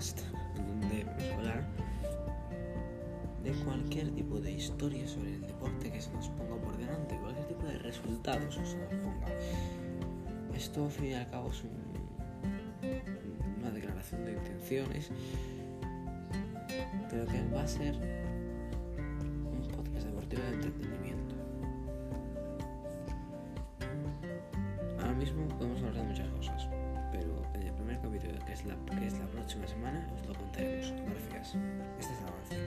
podcast en donde hablar de cualquier tipo de historia sobre el deporte que se nos ponga por delante, cualquier tipo de resultados que se nos ponga. Esto, al fin y al cabo, es una declaración de intenciones, pero que va a ser un podcast deportivo de entretenimiento. Ahora mismo podemos hablar de muchas cosas capítulo, que es la, que es la próxima semana, os lo contaremos. Gracias. Este es el avance.